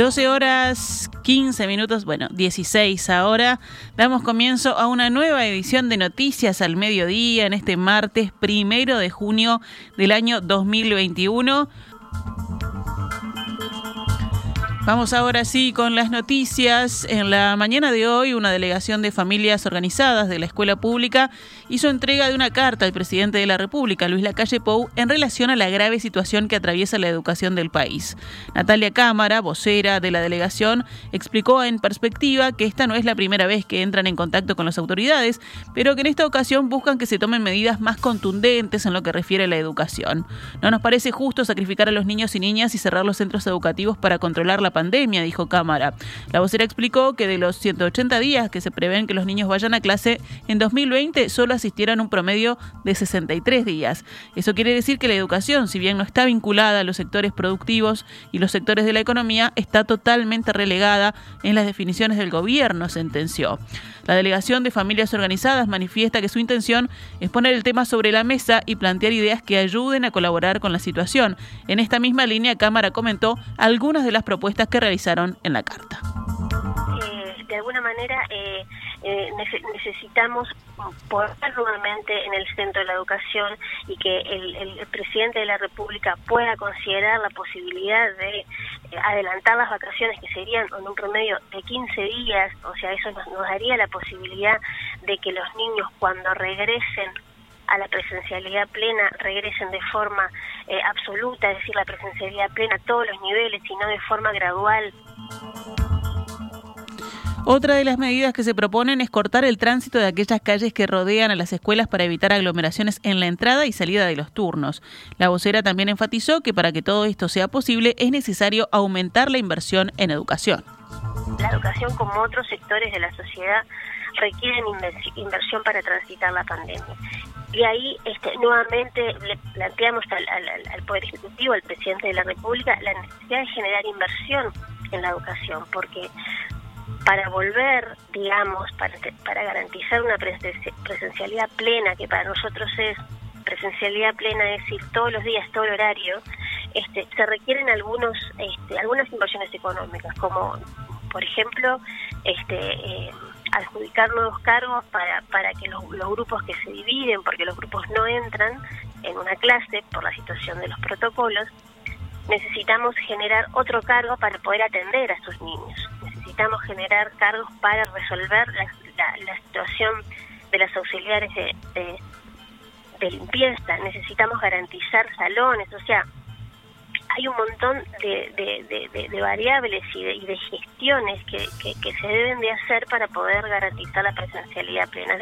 12 horas 15 minutos, bueno, 16 ahora. Damos comienzo a una nueva edición de Noticias al Mediodía en este martes primero de junio del año 2021. Vamos ahora sí con las noticias. En la mañana de hoy, una delegación de familias organizadas de la escuela pública hizo entrega de una carta al presidente de la República, Luis Lacalle Pou, en relación a la grave situación que atraviesa la educación del país. Natalia Cámara, vocera de la delegación, explicó en perspectiva que esta no es la primera vez que entran en contacto con las autoridades, pero que en esta ocasión buscan que se tomen medidas más contundentes en lo que refiere a la educación. No nos parece justo sacrificar a los niños y niñas y cerrar los centros educativos para controlar la pandemia, dijo Cámara. La vocera explicó que de los 180 días que se prevén que los niños vayan a clase, en 2020 solo asistieron un promedio de 63 días. Eso quiere decir que la educación, si bien no está vinculada a los sectores productivos y los sectores de la economía, está totalmente relegada en las definiciones del gobierno, sentenció. La delegación de familias organizadas manifiesta que su intención es poner el tema sobre la mesa y plantear ideas que ayuden a colaborar con la situación. En esta misma línea, Cámara comentó algunas de las propuestas que realizaron en la carta. Eh, de alguna manera, eh, eh, necesitamos poner nuevamente en el centro de la educación y que el, presidente de la República pueda considerar la posibilidad de eh, adelantar las vacaciones que serían en un promedio de 15 días, o sea, eso nos, daría la posibilidad de que los niños cuando regresen a la presencialidad plena regresen de forma eh, absoluta, es decir, la presencialidad plena a todos los niveles y no de forma gradual. Otra de las medidas que se proponen es cortar el tránsito de aquellas calles que rodean a las escuelas para evitar aglomeraciones en la entrada y salida de los turnos. La vocera también enfatizó que para que todo esto sea posible es necesario aumentar la inversión en educación. La educación, como otros sectores de la sociedad, requieren inversión para transitar la pandemia. Y ahí este, nuevamente le planteamos al, al Poder Ejecutivo, al presidente de la República, la necesidad de generar inversión en la educación, porque para volver, digamos, para, para garantizar una presencialidad plena, que para nosotros es presencialidad plena, es decir, todos los días, todo el horario, este, se requieren algunos, este, algunas inversiones económicas, como por ejemplo, este, eh, adjudicar nuevos cargos para, para que los, los grupos que se dividen, porque los grupos no entran en una clase por la situación de los protocolos, necesitamos generar otro cargo para poder atender a esos niños necesitamos generar cargos para resolver la, situación de las auxiliares de, limpieza, necesitamos garantizar salones, o sea, hay un montón de, variables y de, gestiones que, que se deben de hacer para poder garantizar la presencialidad plena.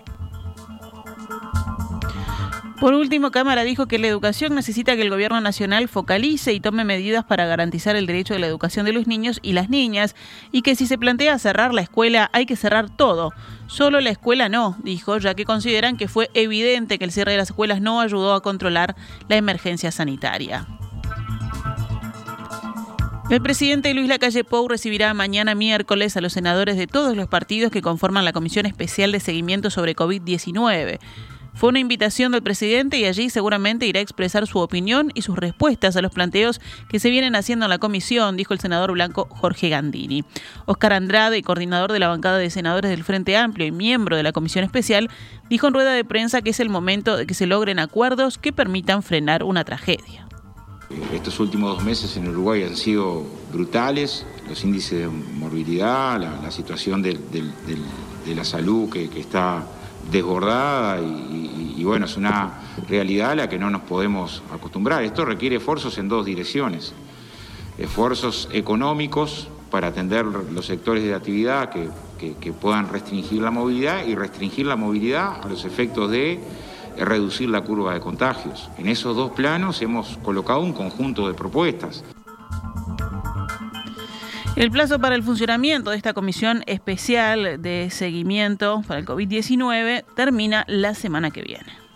Por último, Cámara dijo que la educación necesita que el gobierno nacional focalice y tome medidas para garantizar el derecho de la educación de los niños y las niñas y que si se plantea cerrar la escuela hay que cerrar todo. Solo la escuela no, dijo, ya que consideran que fue evidente que el cierre de las escuelas no ayudó a controlar la emergencia sanitaria. El presidente Luis Lacalle Pou recibirá mañana miércoles a los senadores de todos los partidos que conforman la Comisión Especial de Seguimiento sobre COVID-19. Fue una invitación del presidente y allí seguramente irá a expresar su opinión y sus respuestas a los planteos que se vienen haciendo en la comisión, dijo el senador blanco Jorge Gandini. Oscar Andrade, coordinador de la bancada de senadores del Frente Amplio y miembro de la comisión especial, dijo en rueda de prensa que es el momento de que se logren acuerdos que permitan frenar una tragedia. Estos últimos dos meses en Uruguay han sido brutales, los índices de morbilidad, la, situación de, la salud que está desbordada y, bueno, es una realidad a la que no nos podemos acostumbrar. Esto requiere esfuerzos en dos direcciones. Esfuerzos económicos para atender los sectores de actividad que, que puedan restringir la movilidad y restringir la movilidad a los efectos de reducir la curva de contagios. En esos dos planos hemos colocado un conjunto de propuestas. El plazo para el funcionamiento de esta comisión especial de seguimiento para el COVID-19 termina la semana que viene.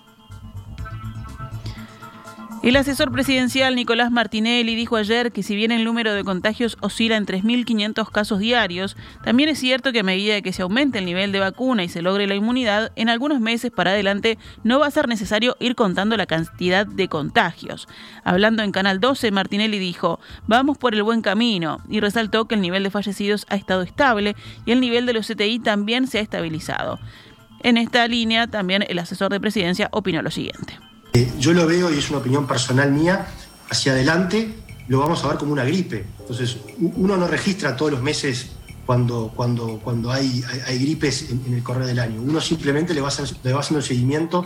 El asesor presidencial Nicolás Martinelli dijo ayer que si bien el número de contagios oscila en 3.500 casos diarios, también es cierto que a medida que se aumente el nivel de vacuna y se logre la inmunidad, en algunos meses para adelante no va a ser necesario ir contando la cantidad de contagios. Hablando en Canal 12, Martinelli dijo, vamos por el buen camino y resaltó que el nivel de fallecidos ha estado estable y el nivel de los CTI también se ha estabilizado. En esta línea, también el asesor de presidencia opinó lo siguiente. Eh, yo lo veo, y es una opinión personal mía, hacia adelante lo vamos a ver como una gripe. Entonces, uno no registra todos los meses cuando, cuando, cuando hay, hay, gripes en, el correr del año. Uno simplemente le va, le va haciendo seguimiento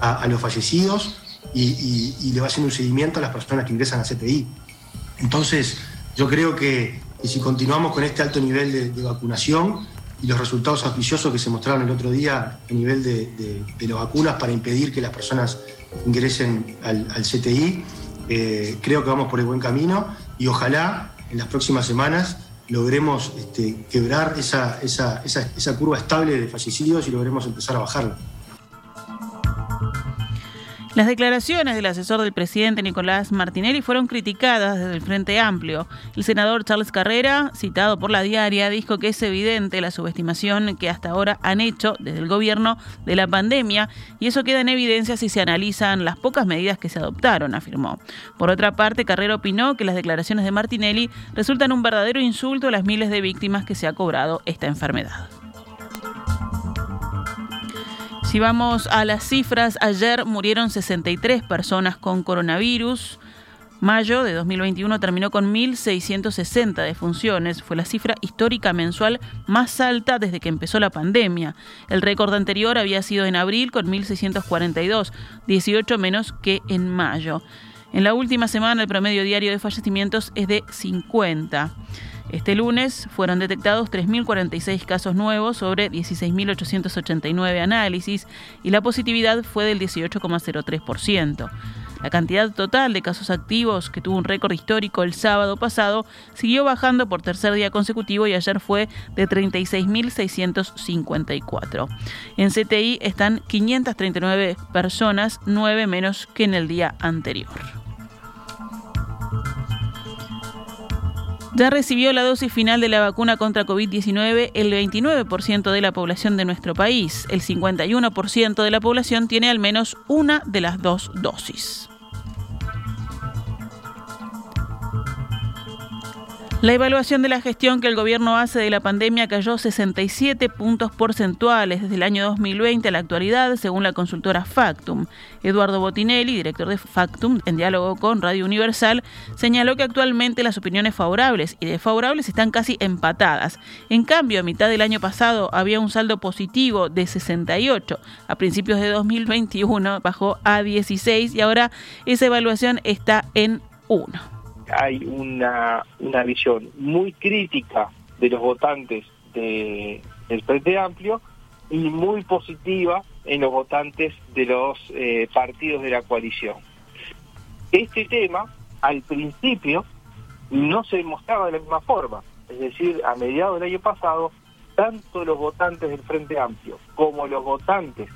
a, los fallecidos y, le va haciendo un seguimiento a las personas que ingresan a CTI. Entonces, yo creo que, si continuamos con este alto nivel de, vacunación y los resultados auspiciosos que se mostraron el otro día a nivel de, de las vacunas para impedir que las personas ingresen al, CTI. Eh, creo que vamos por el buen camino y ojalá en las próximas semanas logremos este, quebrar esa, esa, esa curva estable de fallecidos y logremos empezar a bajarla. Las declaraciones del asesor del presidente Nicolás Martinelli fueron criticadas desde el Frente Amplio. El senador Charles Carrera, citado por la diaria, dijo que es evidente la subestimación que hasta ahora han hecho desde el gobierno de la pandemia y eso queda en evidencia si se analizan las pocas medidas que se adoptaron, afirmó. Por otra parte, Carrera opinó que las declaraciones de Martinelli resultan un verdadero insulto a las miles de víctimas que se ha cobrado esta enfermedad. Si vamos a las cifras, ayer murieron 63 personas con coronavirus. Mayo de 2021 terminó con 1.660 defunciones. Fue la cifra histórica mensual más alta desde que empezó la pandemia. El récord anterior había sido en abril con 1.642, 18 menos que en mayo. En la última semana el promedio diario de fallecimientos es de 50. Este lunes fueron detectados 3.046 casos nuevos sobre 16.889 análisis y la positividad fue del 18,03%. La cantidad total de casos activos, que tuvo un récord histórico el sábado pasado, siguió bajando por tercer día consecutivo y ayer fue de 36.654. En CTI están 539 personas, 9 menos que en el día anterior. Ya recibió la dosis final de la vacuna contra COVID-19 el 29% de la población de nuestro país. El 51% de la población tiene al menos una de las dos dosis. La evaluación de la gestión que el gobierno hace de la pandemia cayó 67 puntos porcentuales desde el año 2020 a la actualidad, según la consultora Factum. Eduardo Botinelli, director de Factum, en diálogo con Radio Universal, señaló que actualmente las opiniones favorables y desfavorables están casi empatadas. En cambio, a mitad del año pasado había un saldo positivo de 68. A principios de 2021 bajó a 16 y ahora esa evaluación está en 1 hay una, una visión muy crítica de los votantes de, del Frente Amplio y muy positiva en los votantes de los eh, partidos de la coalición. Este tema, al principio, no se demostraba de la misma forma. Es decir, a mediados del año pasado, tanto los votantes del Frente Amplio como los votantes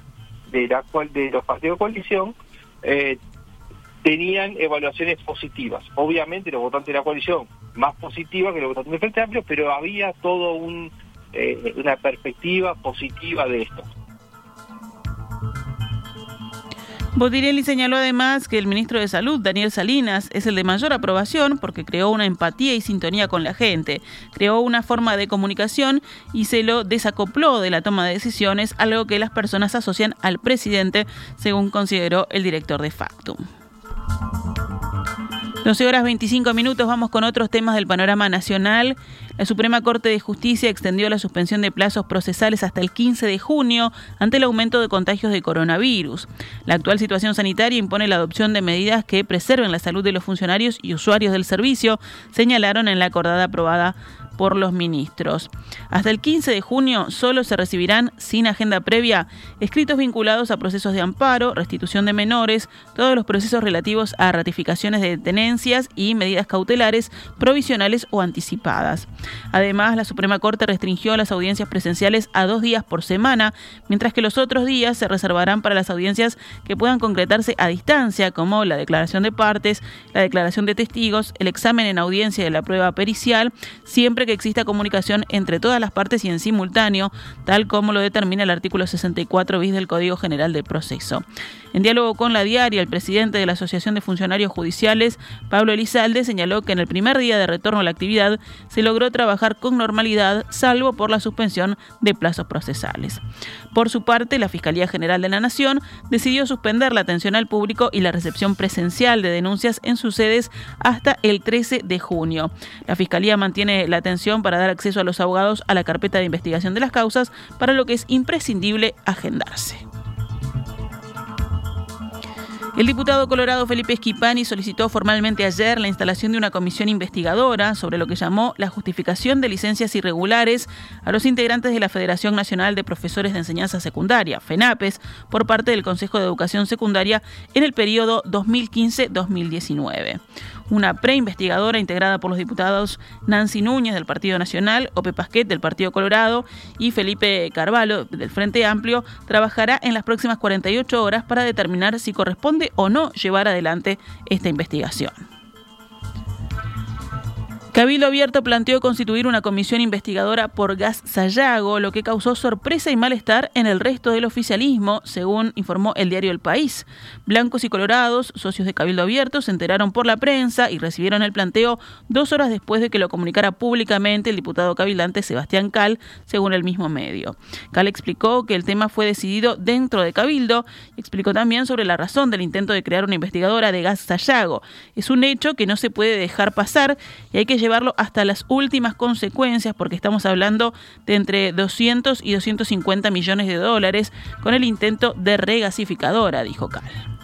de, la cual, de los partidos de coalición eh, tenían evaluaciones positivas. Obviamente los votantes de la coalición más positivas que los votantes del Frente Amplio, pero había todo eh, una perspectiva positiva de esto. Botirelli señaló además que el ministro de Salud, Daniel Salinas, es el de mayor aprobación porque creó una empatía y sintonía con la gente, creó una forma de comunicación y se lo desacopló de la toma de decisiones, algo que las personas asocian al presidente, según consideró el director de Factum. 12 horas 25 minutos, vamos con otros temas del panorama nacional. La Suprema Corte de Justicia extendió la suspensión de plazos procesales hasta el 15 de junio ante el aumento de contagios de coronavirus. La actual situación sanitaria impone la adopción de medidas que preserven la salud de los funcionarios y usuarios del servicio, señalaron en la acordada aprobada por los ministros. Hasta el 15 de junio solo se recibirán, sin agenda previa, escritos vinculados a procesos de amparo, restitución de menores, todos los procesos relativos a ratificaciones de tenencias y medidas cautelares provisionales o anticipadas. Además, la Suprema Corte restringió las audiencias presenciales a dos días por semana, mientras que los otros días se reservarán para las audiencias que puedan concretarse a distancia, como la declaración de partes, la declaración de testigos, el examen en audiencia de la prueba pericial, siempre que exista comunicación entre todas las partes y en simultáneo, tal como lo determina el artículo 64 bis del Código General del Proceso. En diálogo con la diaria, el presidente de la Asociación de Funcionarios Judiciales, Pablo Elizalde, señaló que en el primer día de retorno a la actividad se logró trabajar con normalidad, salvo por la suspensión de plazos procesales. Por su parte, la Fiscalía General de la Nación decidió suspender la atención al público y la recepción presencial de denuncias en sus sedes hasta el 13 de junio. La Fiscalía mantiene la atención para dar acceso a los abogados a la carpeta de investigación de las causas, para lo que es imprescindible agendarse. El diputado colorado Felipe Esquipani solicitó formalmente ayer la instalación de una comisión investigadora sobre lo que llamó la justificación de licencias irregulares a los integrantes de la Federación Nacional de Profesores de Enseñanza Secundaria, FENAPES, por parte del Consejo de Educación Secundaria en el periodo 2015-2019 una preinvestigadora integrada por los diputados Nancy Núñez del Partido Nacional, Ope Pasquet del Partido Colorado y Felipe Carvalho del Frente Amplio, trabajará en las próximas 48 horas para determinar si corresponde o no llevar adelante esta investigación. Cabildo Abierto planteó constituir una comisión investigadora por gas Sayago, lo que causó sorpresa y malestar en el resto del oficialismo, según informó el diario El País. Blancos y colorados, socios de Cabildo Abierto, se enteraron por la prensa y recibieron el planteo dos horas después de que lo comunicara públicamente el diputado cabildante Sebastián Cal, según el mismo medio. Cal explicó que el tema fue decidido dentro de Cabildo y explicó también sobre la razón del intento de crear una investigadora de gas Sayago. Es un hecho que no se puede dejar pasar y hay que llevarlo hasta las últimas consecuencias, porque estamos hablando de entre 200 y 250 millones de dólares con el intento de regasificadora, dijo Cal.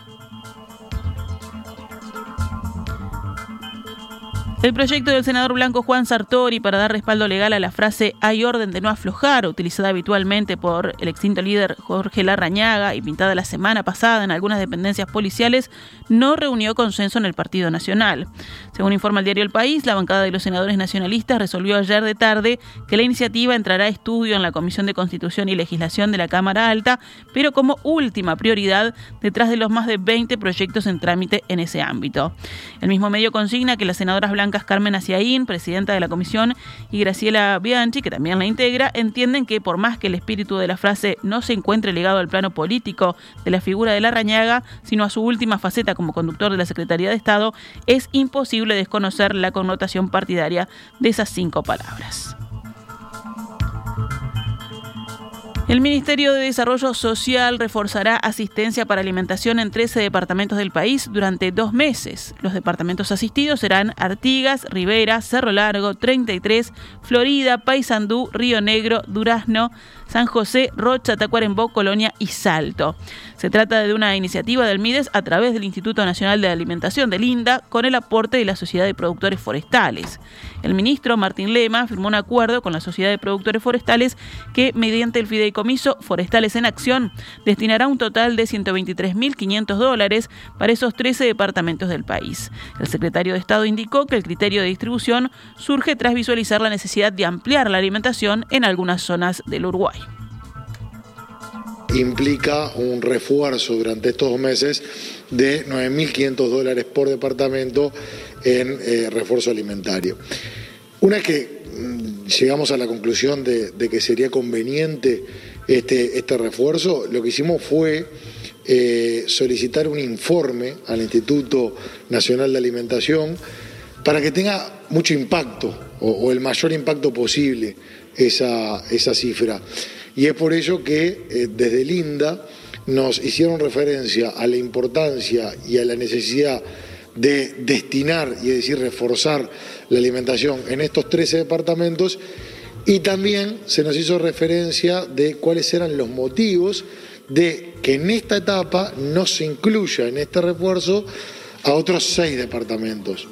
El proyecto del senador blanco Juan Sartori para dar respaldo legal a la frase hay orden de no aflojar, utilizada habitualmente por el extinto líder Jorge Larrañaga y pintada la semana pasada en algunas dependencias policiales, no reunió consenso en el Partido Nacional. Según informa el diario El País, la bancada de los senadores nacionalistas resolvió ayer de tarde que la iniciativa entrará a estudio en la Comisión de Constitución y Legislación de la Cámara Alta, pero como última prioridad detrás de los más de 20 proyectos en trámite en ese ámbito. El mismo medio consigna que las senadoras blancas Carmen Aciaín, presidenta de la comisión, y Graciela Bianchi, que también la integra, entienden que por más que el espíritu de la frase no se encuentre ligado al plano político de la figura de la Rañaga, sino a su última faceta como conductor de la Secretaría de Estado, es imposible desconocer la connotación partidaria de esas cinco palabras. El Ministerio de Desarrollo Social reforzará asistencia para alimentación en 13 departamentos del país durante dos meses. Los departamentos asistidos serán Artigas, Rivera, Cerro Largo, 33, Florida, Paysandú, Río Negro, Durazno, San José, Rocha, Tacuarembó, Colonia y Salto. Se trata de una iniciativa del MIDES a través del Instituto Nacional de Alimentación del INDA con el aporte de la Sociedad de Productores Forestales. El ministro Martín Lema firmó un acuerdo con la Sociedad de Productores Forestales que, mediante el fideicomiso Forestales en Acción, destinará un total de 123.500 dólares para esos 13 departamentos del país. El secretario de Estado indicó que el criterio de distribución surge tras visualizar la necesidad de ampliar la alimentación en algunas zonas del Uruguay implica un refuerzo durante estos dos meses de 9.500 dólares por departamento en eh, refuerzo alimentario. Una vez que mm, llegamos a la conclusión de, que sería conveniente este, este, refuerzo, lo que hicimos fue eh, solicitar un informe al Instituto Nacional de Alimentación para que tenga mucho impacto o, el mayor impacto posible esa, esa cifra. Y es por ello que eh, desde Linda nos hicieron referencia a la importancia y a la necesidad de destinar y es decir reforzar la alimentación en estos 13 departamentos y también se nos hizo referencia de cuáles eran los motivos de que en esta etapa no se incluya en este refuerzo a otros seis departamentos.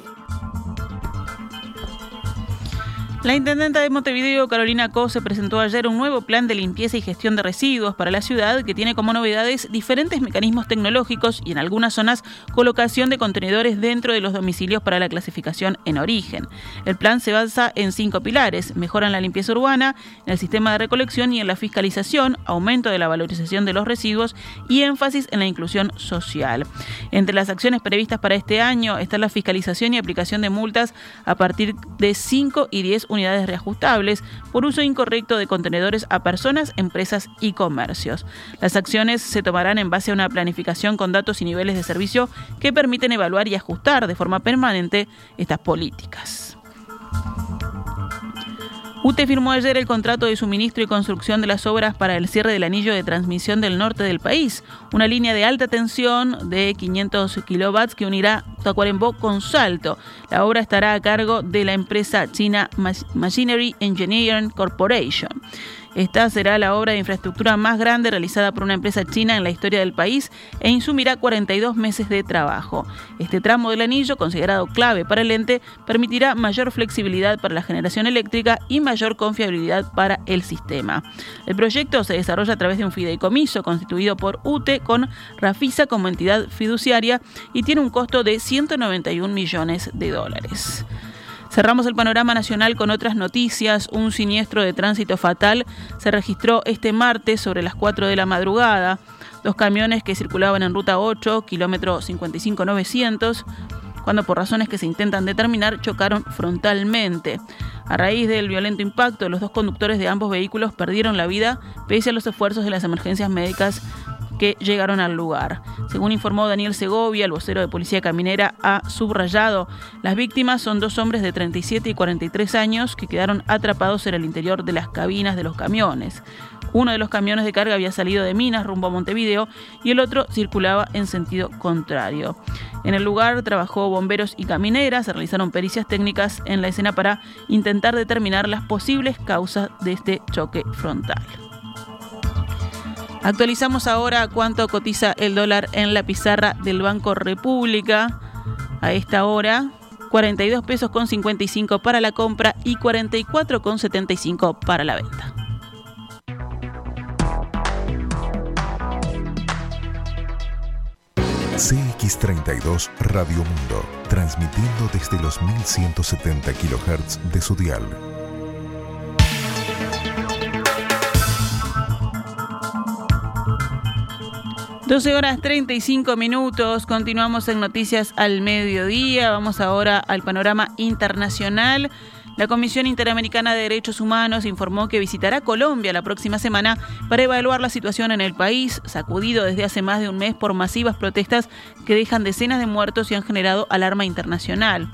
La intendenta de Montevideo, Carolina Cose, presentó ayer un nuevo plan de limpieza y gestión de residuos para la ciudad que tiene como novedades diferentes mecanismos tecnológicos y en algunas zonas colocación de contenedores dentro de los domicilios para la clasificación en origen. El plan se basa en cinco pilares, mejora en la limpieza urbana, en el sistema de recolección y en la fiscalización, aumento de la valorización de los residuos y énfasis en la inclusión social. Entre las acciones previstas para este año está la fiscalización y aplicación de multas a partir de 5 y 10 unidades reajustables por uso incorrecto de contenedores a personas, empresas y comercios. Las acciones se tomarán en base a una planificación con datos y niveles de servicio que permiten evaluar y ajustar de forma permanente estas políticas. UTE firmó ayer el contrato de suministro y construcción de las obras para el cierre del anillo de transmisión del norte del país, una línea de alta tensión de 500 kilowatts que unirá Tacuarembó con Salto. La obra estará a cargo de la empresa china Machinery Engineering Corporation. Esta será la obra de infraestructura más grande realizada por una empresa china en la historia del país e insumirá 42 meses de trabajo. Este tramo del anillo, considerado clave para el ente, permitirá mayor flexibilidad para la generación eléctrica y mayor confiabilidad para el sistema. El proyecto se desarrolla a través de un fideicomiso constituido por UTE con Rafisa como entidad fiduciaria y tiene un costo de 191 millones de dólares. Cerramos el panorama nacional con otras noticias. Un siniestro de tránsito fatal se registró este martes sobre las 4 de la madrugada. Dos camiones que circulaban en ruta 8, kilómetro 55900, cuando por razones que se intentan determinar chocaron frontalmente. A raíz del violento impacto, los dos conductores de ambos vehículos perdieron la vida pese a los esfuerzos de las emergencias médicas que llegaron al lugar. Según informó Daniel Segovia, el vocero de Policía Caminera, ha subrayado, las víctimas son dos hombres de 37 y 43 años que quedaron atrapados en el interior de las cabinas de los camiones. Uno de los camiones de carga había salido de Minas rumbo a Montevideo y el otro circulaba en sentido contrario. En el lugar trabajó bomberos y camineras, se realizaron pericias técnicas en la escena para intentar determinar las posibles causas de este choque frontal. Actualizamos ahora cuánto cotiza el dólar en la pizarra del Banco República a esta hora. 42 pesos con 55 para la compra y 44 con 75 para la venta. CX32 Radio Mundo, transmitiendo desde los 1170 kHz de su dial 12 horas 35 minutos, continuamos en Noticias al Mediodía, vamos ahora al panorama internacional. La Comisión Interamericana de Derechos Humanos informó que visitará Colombia la próxima semana para evaluar la situación en el país, sacudido desde hace más de un mes por masivas protestas que dejan decenas de muertos y han generado alarma internacional.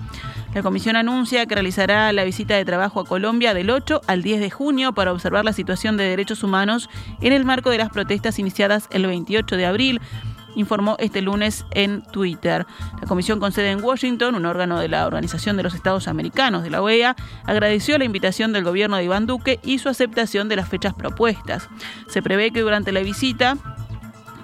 La comisión anuncia que realizará la visita de trabajo a Colombia del 8 al 10 de junio para observar la situación de derechos humanos en el marco de las protestas iniciadas el 28 de abril informó este lunes en Twitter. La comisión con sede en Washington, un órgano de la Organización de los Estados Americanos de la OEA, agradeció la invitación del gobierno de Iván Duque y su aceptación de las fechas propuestas. Se prevé que durante la visita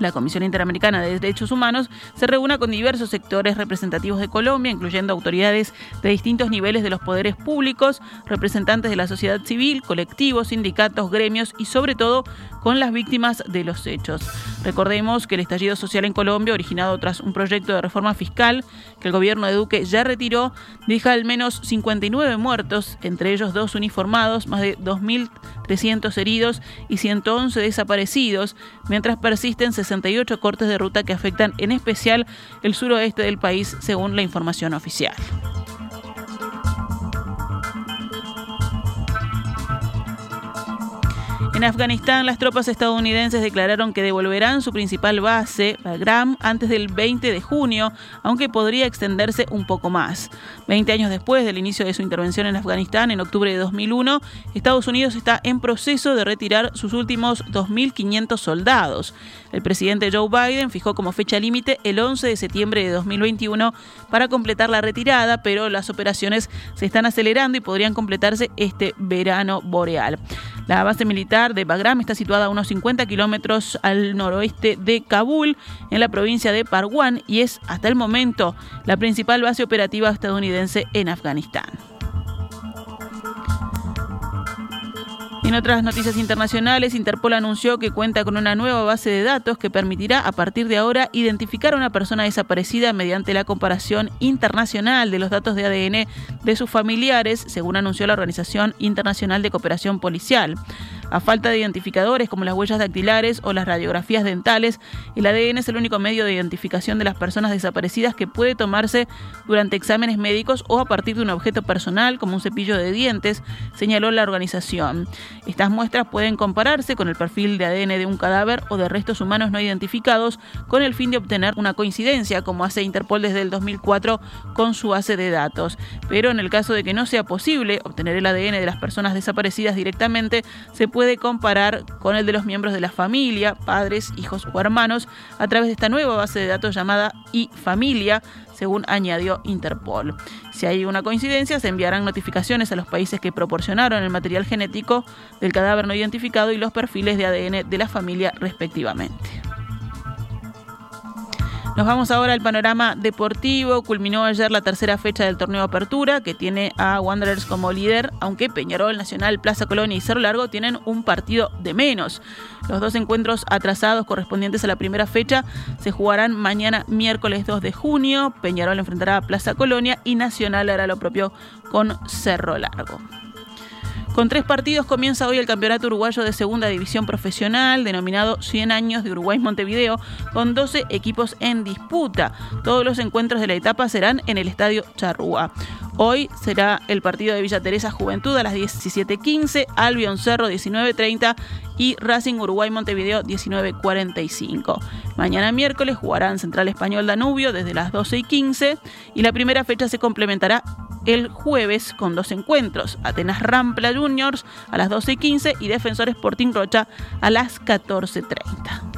la Comisión Interamericana de Derechos Humanos se reúne con diversos sectores representativos de Colombia, incluyendo autoridades de distintos niveles de los poderes públicos, representantes de la sociedad civil, colectivos, sindicatos, gremios y sobre todo con las víctimas de los hechos. Recordemos que el estallido social en Colombia, originado tras un proyecto de reforma fiscal que el gobierno de Duque ya retiró, deja al menos 59 muertos, entre ellos dos uniformados, más de 2.300 heridos y 111 desaparecidos, mientras persisten 68 cortes de ruta que afectan en especial el suroeste del país, según la información oficial. En Afganistán, las tropas estadounidenses declararon que devolverán su principal base, Bagram, antes del 20 de junio, aunque podría extenderse un poco más. Veinte años después del inicio de su intervención en Afganistán, en octubre de 2001, Estados Unidos está en proceso de retirar sus últimos 2.500 soldados. El presidente Joe Biden fijó como fecha límite el 11 de septiembre de 2021 para completar la retirada, pero las operaciones se están acelerando y podrían completarse este verano boreal. La base militar de Bagram está situada a unos 50 kilómetros al noroeste de Kabul, en la provincia de Parwan, y es hasta el momento la principal base operativa estadounidense en Afganistán. En otras noticias internacionales, Interpol anunció que cuenta con una nueva base de datos que permitirá a partir de ahora identificar a una persona desaparecida mediante la comparación internacional de los datos de ADN de sus familiares, según anunció la Organización Internacional de Cooperación Policial. A falta de identificadores como las huellas dactilares o las radiografías dentales, el ADN es el único medio de identificación de las personas desaparecidas que puede tomarse durante exámenes médicos o a partir de un objeto personal como un cepillo de dientes, señaló la organización. Estas muestras pueden compararse con el perfil de ADN de un cadáver o de restos humanos no identificados con el fin de obtener una coincidencia, como hace Interpol desde el 2004 con su base de datos. Pero en el caso de que no sea posible obtener el ADN de las personas desaparecidas directamente, se puede comparar con el de los miembros de la familia, padres, hijos o hermanos, a través de esta nueva base de datos llamada iFamilia, según añadió Interpol. Si hay una coincidencia, se enviarán notificaciones a los países que proporcionaron el material genético del cadáver no identificado y los perfiles de ADN de la familia respectivamente. Nos vamos ahora al panorama deportivo. Culminó ayer la tercera fecha del torneo Apertura, que tiene a Wanderers como líder, aunque Peñarol, Nacional, Plaza Colonia y Cerro Largo tienen un partido de menos. Los dos encuentros atrasados correspondientes a la primera fecha se jugarán mañana miércoles 2 de junio. Peñarol enfrentará a Plaza Colonia y Nacional hará lo propio con Cerro Largo. Con tres partidos comienza hoy el Campeonato Uruguayo de Segunda División Profesional, denominado 100 años de Uruguay Montevideo, con 12 equipos en disputa. Todos los encuentros de la etapa serán en el Estadio Charrúa. Hoy será el partido de Villa Teresa Juventud a las 17.15, Albion Cerro 19.30 y Racing Uruguay Montevideo 19.45. Mañana miércoles jugarán Central Español Danubio desde las 12.15 y la primera fecha se complementará el jueves con dos encuentros, Atenas Rampla Juniors a las 12 y 15 y Defensor Sporting Rocha a las 14.30.